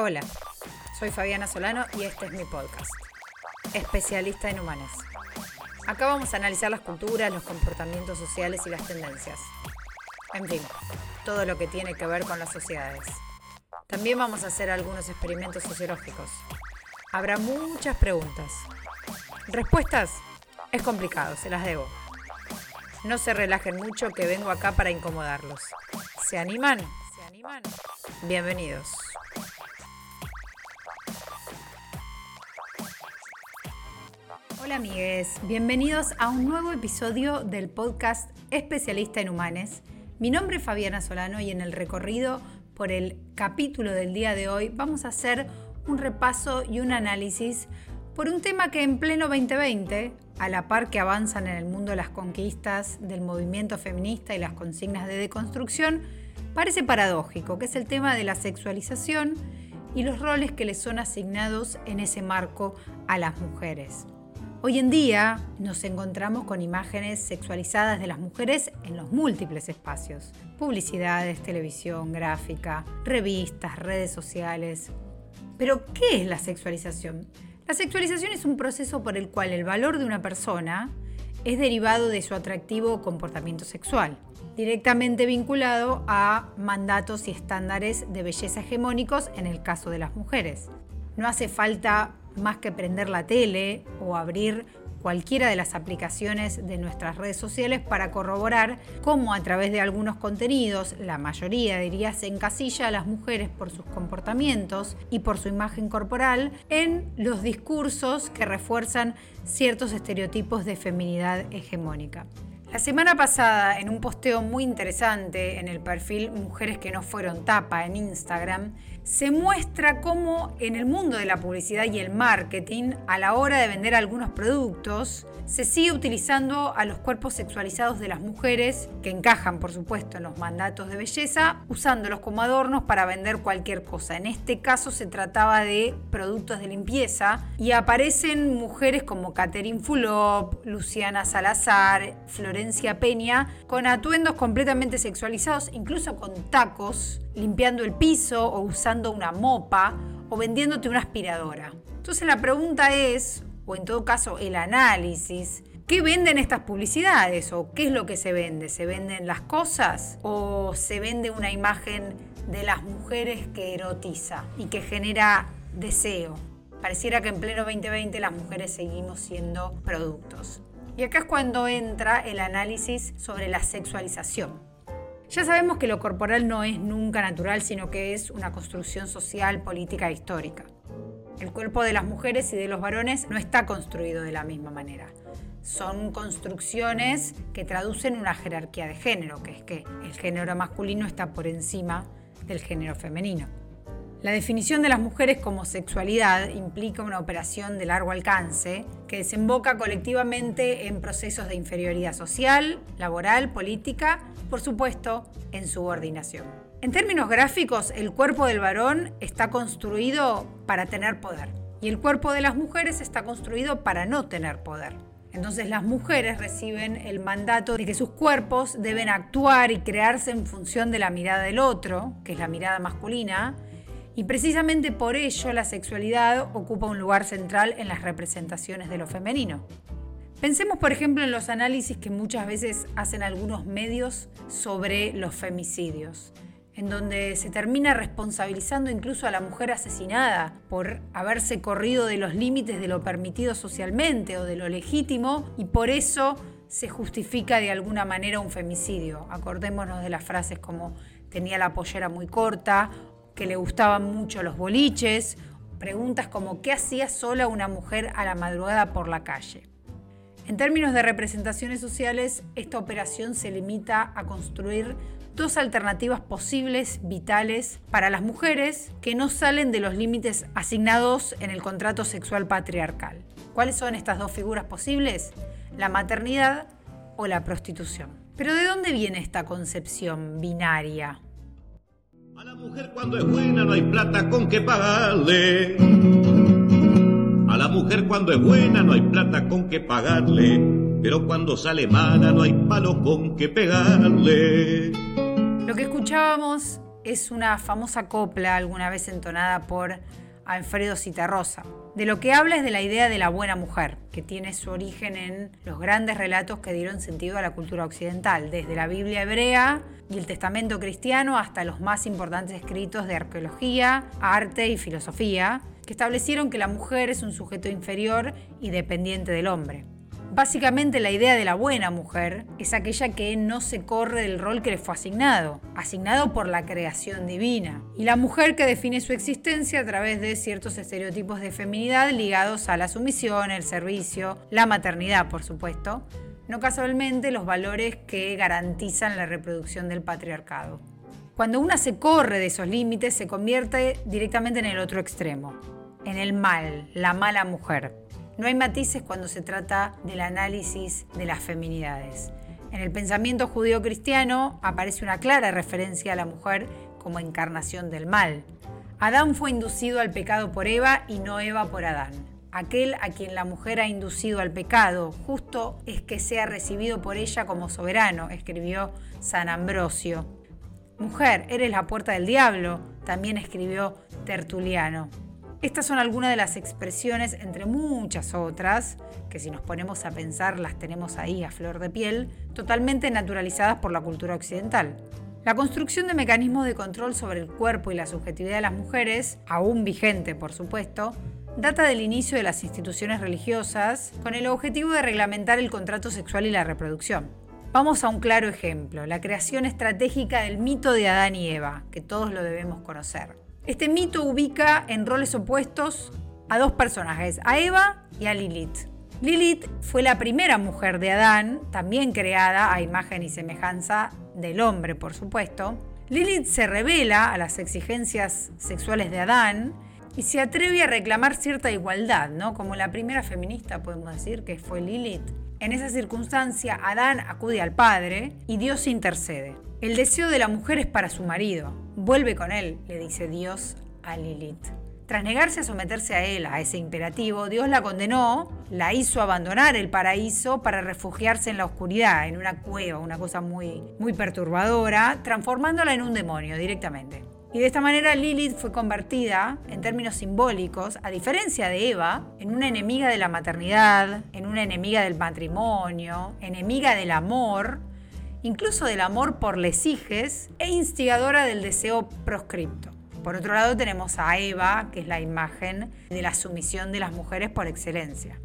Hola, soy Fabiana Solano y este es mi podcast, especialista en humanas. Acá vamos a analizar las culturas, los comportamientos sociales y las tendencias. En fin, todo lo que tiene que ver con las sociedades. También vamos a hacer algunos experimentos sociológicos. Habrá muchas preguntas. Respuestas es complicado, se las debo. No se relajen mucho que vengo acá para incomodarlos. ¿Se animan? ¿Se animan? Bienvenidos. Hola amigues, bienvenidos a un nuevo episodio del podcast Especialista en Humanes. Mi nombre es Fabiana Solano y en el recorrido por el capítulo del día de hoy vamos a hacer un repaso y un análisis por un tema que en pleno 2020, a la par que avanzan en el mundo las conquistas del movimiento feminista y las consignas de deconstrucción, parece paradójico, que es el tema de la sexualización y los roles que le son asignados en ese marco a las mujeres. Hoy en día nos encontramos con imágenes sexualizadas de las mujeres en los múltiples espacios. Publicidades, televisión, gráfica, revistas, redes sociales. Pero, ¿qué es la sexualización? La sexualización es un proceso por el cual el valor de una persona es derivado de su atractivo comportamiento sexual, directamente vinculado a mandatos y estándares de belleza hegemónicos en el caso de las mujeres. No hace falta más que prender la tele o abrir cualquiera de las aplicaciones de nuestras redes sociales para corroborar cómo a través de algunos contenidos, la mayoría diría se encasilla a las mujeres por sus comportamientos y por su imagen corporal en los discursos que refuerzan ciertos estereotipos de feminidad hegemónica. La semana pasada, en un posteo muy interesante en el perfil Mujeres que no fueron tapa en Instagram, se muestra cómo en el mundo de la publicidad y el marketing, a la hora de vender algunos productos, se sigue utilizando a los cuerpos sexualizados de las mujeres, que encajan por supuesto en los mandatos de belleza, usándolos como adornos para vender cualquier cosa. En este caso se trataba de productos de limpieza y aparecen mujeres como Catherine Fulop, Luciana Salazar, Florencia Peña, con atuendos completamente sexualizados, incluso con tacos, limpiando el piso o usando una mopa o vendiéndote una aspiradora. Entonces la pregunta es, o en todo caso el análisis, ¿qué venden estas publicidades o qué es lo que se vende? ¿Se venden las cosas o se vende una imagen de las mujeres que erotiza y que genera deseo? Pareciera que en pleno 2020 las mujeres seguimos siendo productos. Y acá es cuando entra el análisis sobre la sexualización. Ya sabemos que lo corporal no es nunca natural, sino que es una construcción social, política e histórica. El cuerpo de las mujeres y de los varones no está construido de la misma manera. Son construcciones que traducen una jerarquía de género, que es que el género masculino está por encima del género femenino. La definición de las mujeres como sexualidad implica una operación de largo alcance que desemboca colectivamente en procesos de inferioridad social, laboral, política, por supuesto, en subordinación. En términos gráficos, el cuerpo del varón está construido para tener poder y el cuerpo de las mujeres está construido para no tener poder. Entonces las mujeres reciben el mandato de que sus cuerpos deben actuar y crearse en función de la mirada del otro, que es la mirada masculina, y precisamente por ello la sexualidad ocupa un lugar central en las representaciones de lo femenino. Pensemos, por ejemplo, en los análisis que muchas veces hacen algunos medios sobre los femicidios en donde se termina responsabilizando incluso a la mujer asesinada por haberse corrido de los límites de lo permitido socialmente o de lo legítimo y por eso se justifica de alguna manera un femicidio. Acordémonos de las frases como tenía la pollera muy corta, que le gustaban mucho los boliches, preguntas como ¿qué hacía sola una mujer a la madrugada por la calle? En términos de representaciones sociales, esta operación se limita a construir dos alternativas posibles, vitales, para las mujeres que no salen de los límites asignados en el contrato sexual patriarcal. ¿Cuáles son estas dos figuras posibles? La maternidad o la prostitución. Pero ¿de dónde viene esta concepción binaria? A la mujer cuando es buena no hay plata con que pagarle. A la mujer cuando es buena no hay plata con que pagarle. Pero cuando sale mala no hay palo con que pegarle. Lo que escuchábamos es una famosa copla alguna vez entonada por Alfredo Citarrosa. De lo que habla es de la idea de la buena mujer, que tiene su origen en los grandes relatos que dieron sentido a la cultura occidental, desde la Biblia hebrea y el Testamento cristiano hasta los más importantes escritos de arqueología, arte y filosofía, que establecieron que la mujer es un sujeto inferior y dependiente del hombre. Básicamente la idea de la buena mujer es aquella que no se corre del rol que le fue asignado, asignado por la creación divina, y la mujer que define su existencia a través de ciertos estereotipos de feminidad ligados a la sumisión, el servicio, la maternidad, por supuesto, no casualmente los valores que garantizan la reproducción del patriarcado. Cuando una se corre de esos límites, se convierte directamente en el otro extremo, en el mal, la mala mujer. No hay matices cuando se trata del análisis de las feminidades. En el pensamiento judío-cristiano aparece una clara referencia a la mujer como encarnación del mal. Adán fue inducido al pecado por Eva y no Eva por Adán. Aquel a quien la mujer ha inducido al pecado, justo es que sea recibido por ella como soberano, escribió San Ambrosio. Mujer, eres la puerta del diablo, también escribió Tertuliano. Estas son algunas de las expresiones, entre muchas otras, que si nos ponemos a pensar las tenemos ahí a flor de piel, totalmente naturalizadas por la cultura occidental. La construcción de mecanismos de control sobre el cuerpo y la subjetividad de las mujeres, aún vigente por supuesto, data del inicio de las instituciones religiosas con el objetivo de reglamentar el contrato sexual y la reproducción. Vamos a un claro ejemplo, la creación estratégica del mito de Adán y Eva, que todos lo debemos conocer. Este mito ubica en roles opuestos a dos personajes, a Eva y a Lilith. Lilith fue la primera mujer de Adán, también creada a imagen y semejanza del hombre, por supuesto. Lilith se revela a las exigencias sexuales de Adán y se atreve a reclamar cierta igualdad, ¿no? Como la primera feminista, podemos decir, que fue Lilith. En esa circunstancia, Adán acude al Padre y Dios intercede. El deseo de la mujer es para su marido. Vuelve con él, le dice Dios a Lilith. Tras negarse a someterse a él, a ese imperativo, Dios la condenó, la hizo abandonar el paraíso para refugiarse en la oscuridad, en una cueva, una cosa muy, muy perturbadora, transformándola en un demonio directamente. Y de esta manera Lilith fue convertida, en términos simbólicos, a diferencia de Eva, en una enemiga de la maternidad, en una enemiga del matrimonio, enemiga del amor, incluso del amor por les hijes e instigadora del deseo proscripto. Por otro lado tenemos a Eva, que es la imagen de la sumisión de las mujeres por excelencia.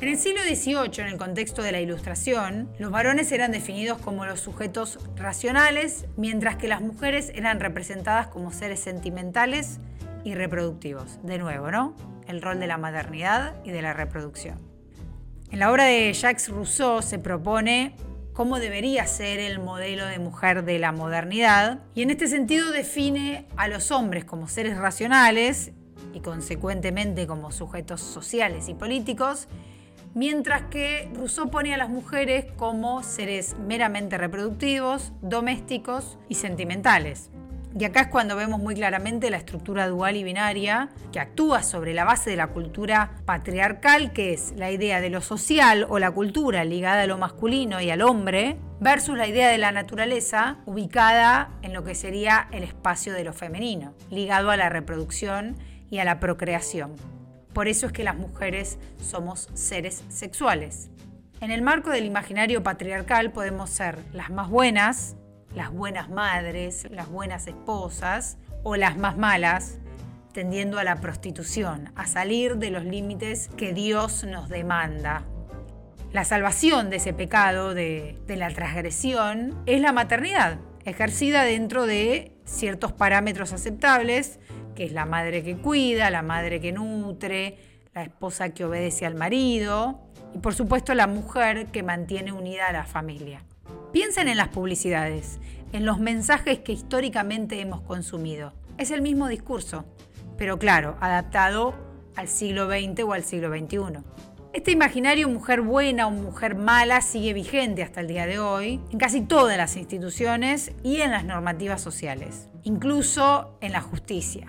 En el siglo XVIII, en el contexto de la Ilustración, los varones eran definidos como los sujetos racionales, mientras que las mujeres eran representadas como seres sentimentales y reproductivos. De nuevo, ¿no? El rol de la maternidad y de la reproducción. En la obra de Jacques Rousseau se propone cómo debería ser el modelo de mujer de la modernidad y en este sentido define a los hombres como seres racionales y consecuentemente como sujetos sociales y políticos, mientras que Rousseau pone a las mujeres como seres meramente reproductivos, domésticos y sentimentales. Y acá es cuando vemos muy claramente la estructura dual y binaria que actúa sobre la base de la cultura patriarcal, que es la idea de lo social o la cultura ligada a lo masculino y al hombre, versus la idea de la naturaleza ubicada en lo que sería el espacio de lo femenino, ligado a la reproducción y a la procreación. Por eso es que las mujeres somos seres sexuales. En el marco del imaginario patriarcal podemos ser las más buenas, las buenas madres, las buenas esposas o las más malas, tendiendo a la prostitución, a salir de los límites que Dios nos demanda. La salvación de ese pecado, de, la transgresión, es la maternidad, ejercida dentro de ciertos parámetros aceptables, que es la madre que cuida, la madre que nutre, la esposa que obedece al marido y por supuesto la mujer que mantiene unida a la familia. Piensen en las publicidades, en los mensajes que históricamente hemos consumido. Es el mismo discurso, pero claro, adaptado al siglo XX o al siglo XXI. Este imaginario mujer buena o mujer mala sigue vigente hasta el día de hoy en casi todas las instituciones y en las normativas sociales, incluso en la justicia.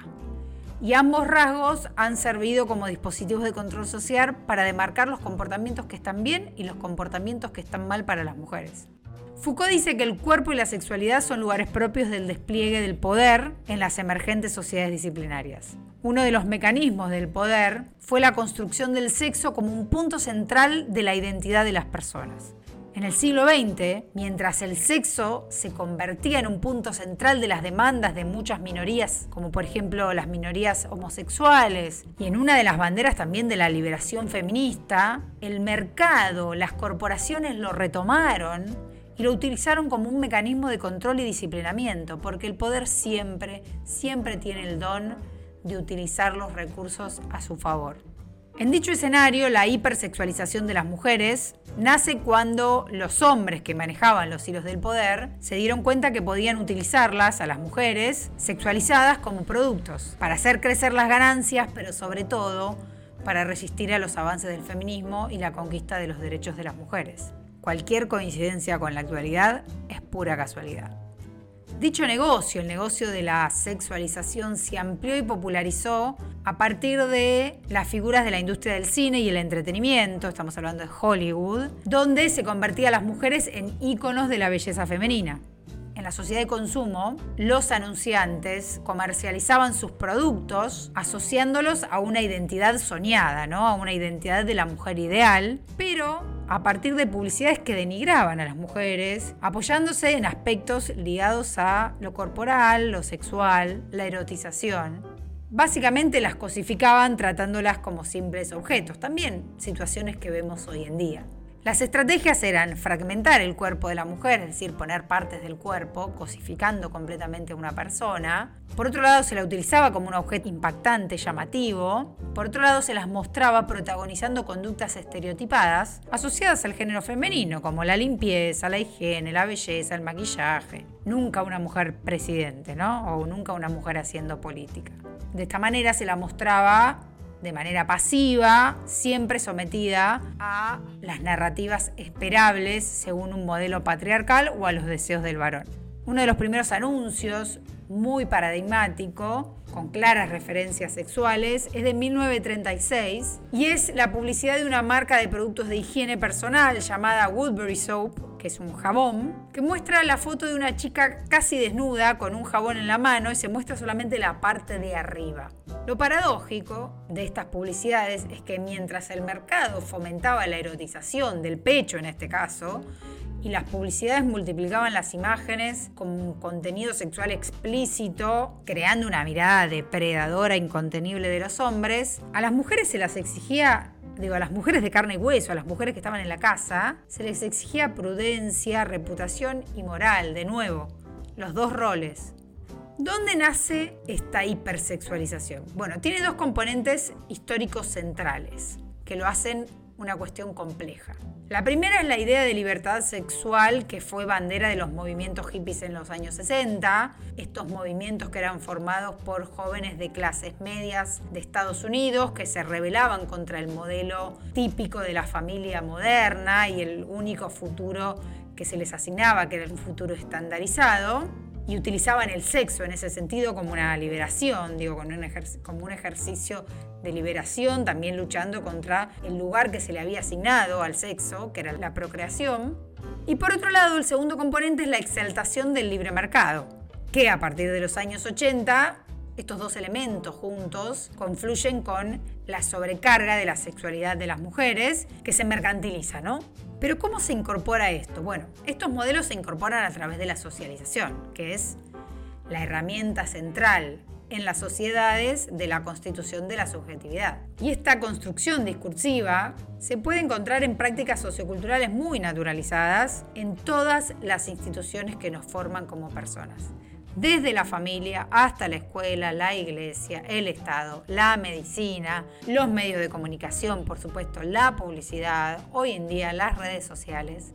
Y ambos rasgos han servido como dispositivos de control social para demarcar los comportamientos que están bien y los comportamientos que están mal para las mujeres. Foucault dice que el cuerpo y la sexualidad son lugares propios del despliegue del poder en las emergentes sociedades disciplinarias. Uno de los mecanismos del poder fue la construcción del sexo como un punto central de la identidad de las personas. En el siglo XX, mientras el sexo se convertía en un punto central de las demandas de muchas minorías, como por ejemplo las minorías homosexuales, y en una de las banderas también de la liberación feminista, el mercado, las corporaciones lo retomaron y lo utilizaron como un mecanismo de control y disciplinamiento, porque el poder siempre, siempre tiene el don de utilizar los recursos a su favor. En dicho escenario, la hipersexualización de las mujeres nace cuando los hombres que manejaban los hilos del poder se dieron cuenta que podían utilizarlas a las mujeres sexualizadas como productos para hacer crecer las ganancias, pero sobre todo para resistir a los avances del feminismo y la conquista de los derechos de las mujeres. Cualquier coincidencia con la actualidad es pura casualidad. Dicho negocio, el negocio de la sexualización, se amplió y popularizó a partir de las figuras de la industria del cine y el entretenimiento, estamos hablando de Hollywood, donde se convertía a las mujeres en íconos de la belleza femenina. En la sociedad de consumo, los anunciantes comercializaban sus productos asociándolos a una identidad soñada, ¿no? a una identidad de la mujer ideal, pero a partir de publicidades que denigraban a las mujeres, apoyándose en aspectos ligados a lo corporal, lo sexual, la erotización. Básicamente las cosificaban tratándolas como simples objetos, también situaciones que vemos hoy en día. Las estrategias eran fragmentar el cuerpo de la mujer, es decir, poner partes del cuerpo, cosificando completamente a una persona. Por otro lado, se la utilizaba como un objeto impactante, llamativo. Por otro lado, se las mostraba protagonizando conductas estereotipadas asociadas al género femenino, como la limpieza, la higiene, la belleza, el maquillaje. Nunca una mujer presidente, ¿no? O nunca una mujer haciendo política. De esta manera se la mostraba de manera pasiva, siempre sometida a las narrativas esperables según un modelo patriarcal o a los deseos del varón. Uno de los primeros anuncios, muy paradigmático, con claras referencias sexuales, es de 1936 y es la publicidad de una marca de productos de higiene personal llamada Woodbury Soap, que es un jabón, que muestra la foto de una chica casi desnuda con un jabón en la mano y se muestra solamente la parte de arriba. Lo paradójico de estas publicidades es que mientras el mercado fomentaba la erotización del pecho en este caso, y las publicidades multiplicaban las imágenes con contenido sexual explícito, creando una mirada depredadora incontenible de los hombres, a las mujeres se las exigía digo, a las mujeres de carne y hueso, a las mujeres que estaban en la casa, se les exigía prudencia, reputación y moral, de nuevo, los dos roles. ¿Dónde nace esta hipersexualización? Bueno, tiene dos componentes históricos centrales que lo hacen una cuestión compleja. La primera es la idea de libertad sexual que fue bandera de los movimientos hippies en los años 60, estos movimientos que eran formados por jóvenes de clases medias de Estados Unidos que se rebelaban contra el modelo típico de la familia moderna y el único futuro que se les asignaba, que era un futuro estandarizado y utilizaban el sexo en ese sentido como una liberación, digo, como un, como un ejercicio de liberación, también luchando contra el lugar que se le había asignado al sexo, que era la procreación. Y por otro lado, el segundo componente es la exaltación del libre mercado, que a partir de los años 80 estos dos elementos juntos confluyen con la sobrecarga de la sexualidad de las mujeres que se mercantiliza, ¿no? Pero ¿cómo se incorpora esto? Bueno, estos modelos se incorporan a través de la socialización, que es la herramienta central en las sociedades de la constitución de la subjetividad. Y esta construcción discursiva se puede encontrar en prácticas socioculturales muy naturalizadas en todas las instituciones que nos forman como personas desde la familia hasta la escuela, la iglesia, el Estado, la medicina, los medios de comunicación, por supuesto, la publicidad, hoy en día las redes sociales.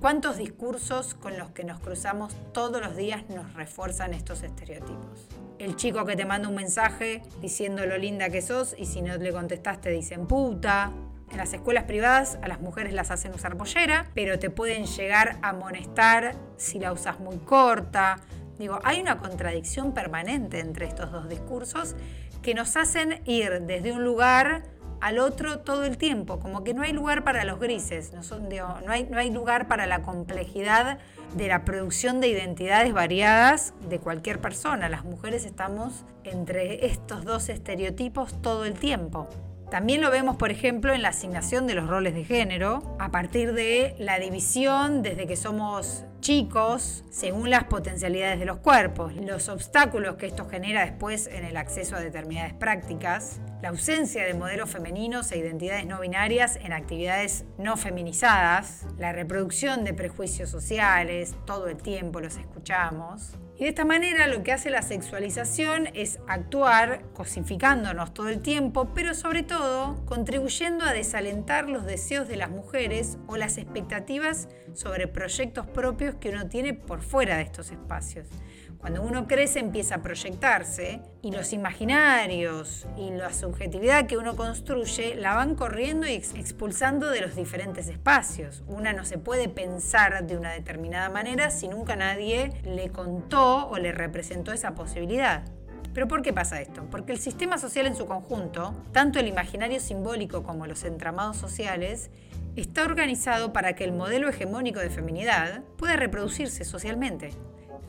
¿Cuántos discursos con los que nos cruzamos todos los días nos refuerzan estos estereotipos? El chico que te manda un mensaje diciendo lo linda que sos y si no le contestaste dicen puta. En las escuelas privadas a las mujeres las hacen usar pollera, pero te pueden llegar a amonestar si la usas muy corta, Digo, hay una contradicción permanente entre estos dos discursos que nos hacen ir desde un lugar al otro todo el tiempo, como que no hay lugar para los grises, no, son no, hay, no hay lugar para la complejidad de la producción de identidades variadas de cualquier persona. Las mujeres estamos entre estos dos estereotipos todo el tiempo. También lo vemos, por ejemplo, en la asignación de los roles de género, a partir de la división desde que somos chicos según las potencialidades de los cuerpos, los obstáculos que esto genera después en el acceso a determinadas prácticas, la ausencia de modelos femeninos e identidades no binarias en actividades no feminizadas, la reproducción de prejuicios sociales, todo el tiempo los escuchamos, y de esta manera lo que hace la sexualización es actuar cosificándonos todo el tiempo, pero sobre todo contribuyendo a desalentar los deseos de las mujeres o las expectativas sobre proyectos propios que uno tiene por fuera de estos espacios. Cuando uno crece empieza a proyectarse y los imaginarios y la subjetividad que uno construye la van corriendo y expulsando de los diferentes espacios. Una no se puede pensar de una determinada manera si nunca nadie le contó o le representó esa posibilidad. ¿Pero por qué pasa esto? Porque el sistema social en su conjunto, tanto el imaginario simbólico como los entramados sociales, está organizado para que el modelo hegemónico de feminidad pueda reproducirse socialmente.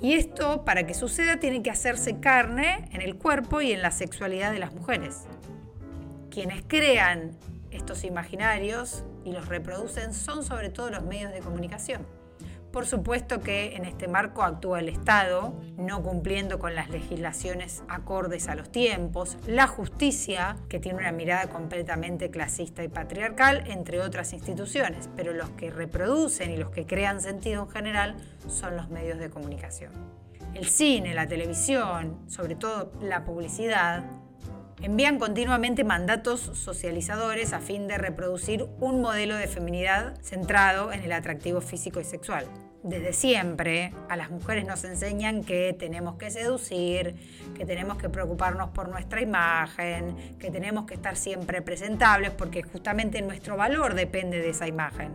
Y esto, para que suceda, tiene que hacerse carne en el cuerpo y en la sexualidad de las mujeres. Quienes crean estos imaginarios y los reproducen son sobre todo los medios de comunicación. Por supuesto que en este marco actúa el Estado, no cumpliendo con las legislaciones acordes a los tiempos, la justicia, que tiene una mirada completamente clasista y patriarcal, entre otras instituciones, pero los que reproducen y los que crean sentido en general son los medios de comunicación. El cine, la televisión, sobre todo la publicidad, envían continuamente mandatos socializadores a fin de reproducir un modelo de feminidad centrado en el atractivo físico y sexual. Desde siempre a las mujeres nos enseñan que tenemos que seducir, que tenemos que preocuparnos por nuestra imagen, que tenemos que estar siempre presentables porque justamente nuestro valor depende de esa imagen.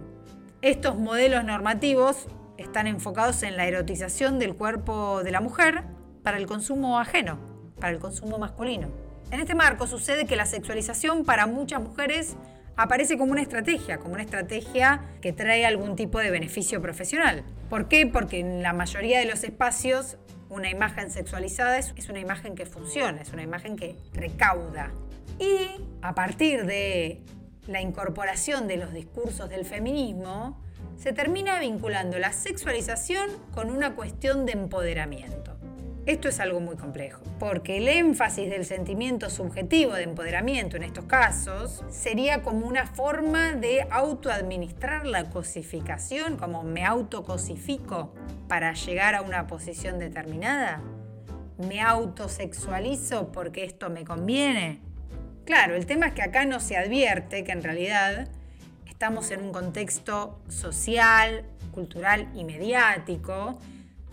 Estos modelos normativos están enfocados en la erotización del cuerpo de la mujer para el consumo ajeno, para el consumo masculino. En este marco sucede que la sexualización para muchas mujeres aparece como una estrategia, como una estrategia que trae algún tipo de beneficio profesional. ¿Por qué? Porque en la mayoría de los espacios una imagen sexualizada es, una imagen que funciona, es una imagen que recauda. Y a partir de la incorporación de los discursos del feminismo, se termina vinculando la sexualización con una cuestión de empoderamiento. Esto es algo muy complejo, porque el énfasis del sentimiento subjetivo de empoderamiento en estos casos sería como una forma de autoadministrar la cosificación, como me autocosifico para llegar a una posición determinada. Me autosexualizo porque esto me conviene. Claro, el tema es que acá no se advierte que en realidad estamos en un contexto social, cultural y mediático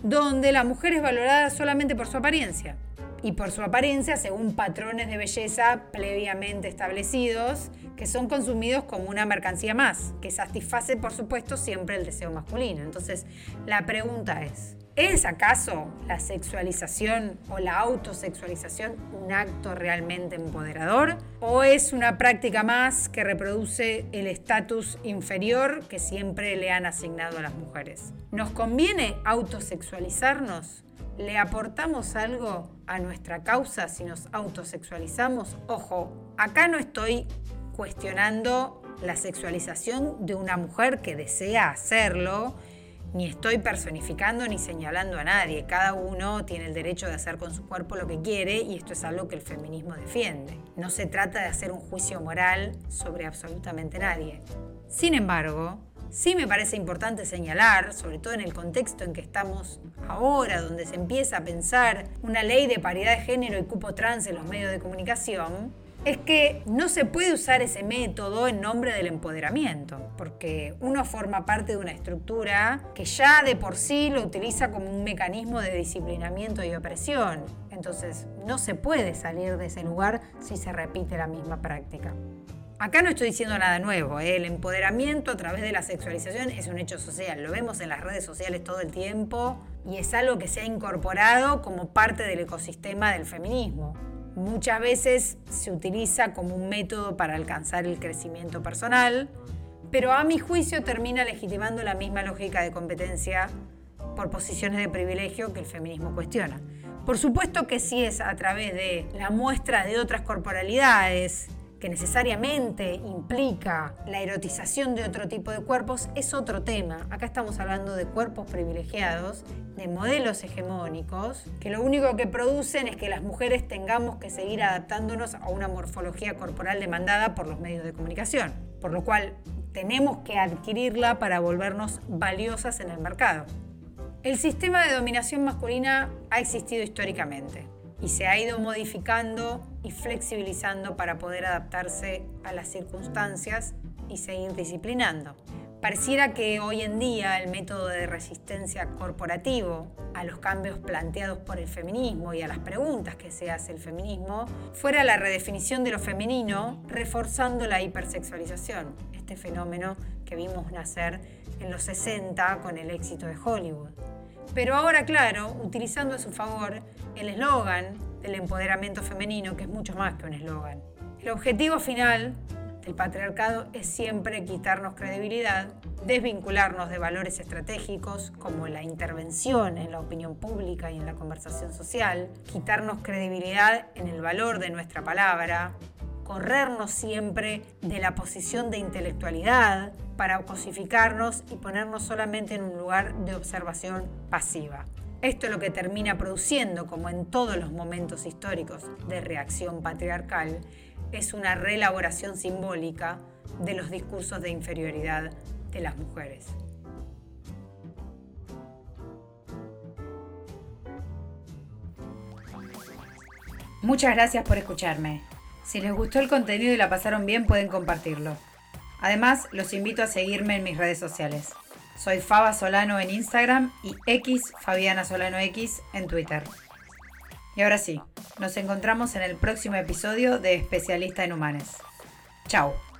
donde la mujer es valorada solamente por su apariencia y por su apariencia según patrones de belleza previamente establecidos que son consumidos como una mercancía más, que satisface por supuesto siempre el deseo masculino. Entonces, la pregunta es, ¿es acaso la sexualización o la autosexualización un acto realmente empoderador? ¿O es una práctica más que reproduce el estatus inferior que siempre le han asignado a las mujeres? ¿Nos conviene autosexualizarnos? ¿Le aportamos algo a nuestra causa si nos autosexualizamos? Ojo, acá no estoy cuestionando la sexualización de una mujer que desea hacerlo, ni estoy personificando ni señalando a nadie. Cada uno tiene el derecho de hacer con su cuerpo lo que quiere y esto es algo que el feminismo defiende. No se trata de hacer un juicio moral sobre absolutamente nadie. Sin embargo, Sí me parece importante señalar, sobre todo en el contexto en que estamos ahora, donde se empieza a pensar una ley de paridad de género y cupo trans en los medios de comunicación, es que no se puede usar ese método en nombre del empoderamiento, porque uno forma parte de una estructura que ya de por sí lo utiliza como un mecanismo de disciplinamiento y opresión. Entonces, no se puede salir de ese lugar si se repite la misma práctica. Acá no estoy diciendo nada nuevo, ¿eh? el empoderamiento a través de la sexualización es un hecho social, lo vemos en las redes sociales todo el tiempo y es algo que se ha incorporado como parte del ecosistema del feminismo. Muchas veces se utiliza como un método para alcanzar el crecimiento personal, pero a mi juicio termina legitimando la misma lógica de competencia por posiciones de privilegio que el feminismo cuestiona. Por supuesto que sí es a través de la muestra de otras corporalidades, que necesariamente implica la erotización de otro tipo de cuerpos, es otro tema. Acá estamos hablando de cuerpos privilegiados, de modelos hegemónicos, que lo único que producen es que las mujeres tengamos que seguir adaptándonos a una morfología corporal demandada por los medios de comunicación, por lo cual tenemos que adquirirla para volvernos valiosas en el mercado. El sistema de dominación masculina ha existido históricamente y se ha ido modificando y flexibilizando para poder adaptarse a las circunstancias y seguir disciplinando. Pareciera que hoy en día el método de resistencia corporativo a los cambios planteados por el feminismo y a las preguntas que se hace el feminismo fuera la redefinición de lo femenino, reforzando la hipersexualización, este fenómeno que vimos nacer en los 60 con el éxito de Hollywood. Pero ahora, claro, utilizando a su favor el eslogan del empoderamiento femenino, que es mucho más que un eslogan. El objetivo final del patriarcado es siempre quitarnos credibilidad, desvincularnos de valores estratégicos como la intervención en la opinión pública y en la conversación social, quitarnos credibilidad en el valor de nuestra palabra, corrernos siempre de la posición de intelectualidad para cosificarnos y ponernos solamente en un lugar de observación pasiva. Esto es lo que termina produciendo, como en todos los momentos históricos de reacción patriarcal, es una reelaboración simbólica de los discursos de inferioridad de las mujeres. Muchas gracias por escucharme. Si les gustó el contenido y la pasaron bien, pueden compartirlo. Además, los invito a seguirme en mis redes sociales. Soy Faba Solano en Instagram y X Fabiana Solano X en Twitter. Y ahora sí, nos encontramos en el próximo episodio de Especialista en Humanes. Chao.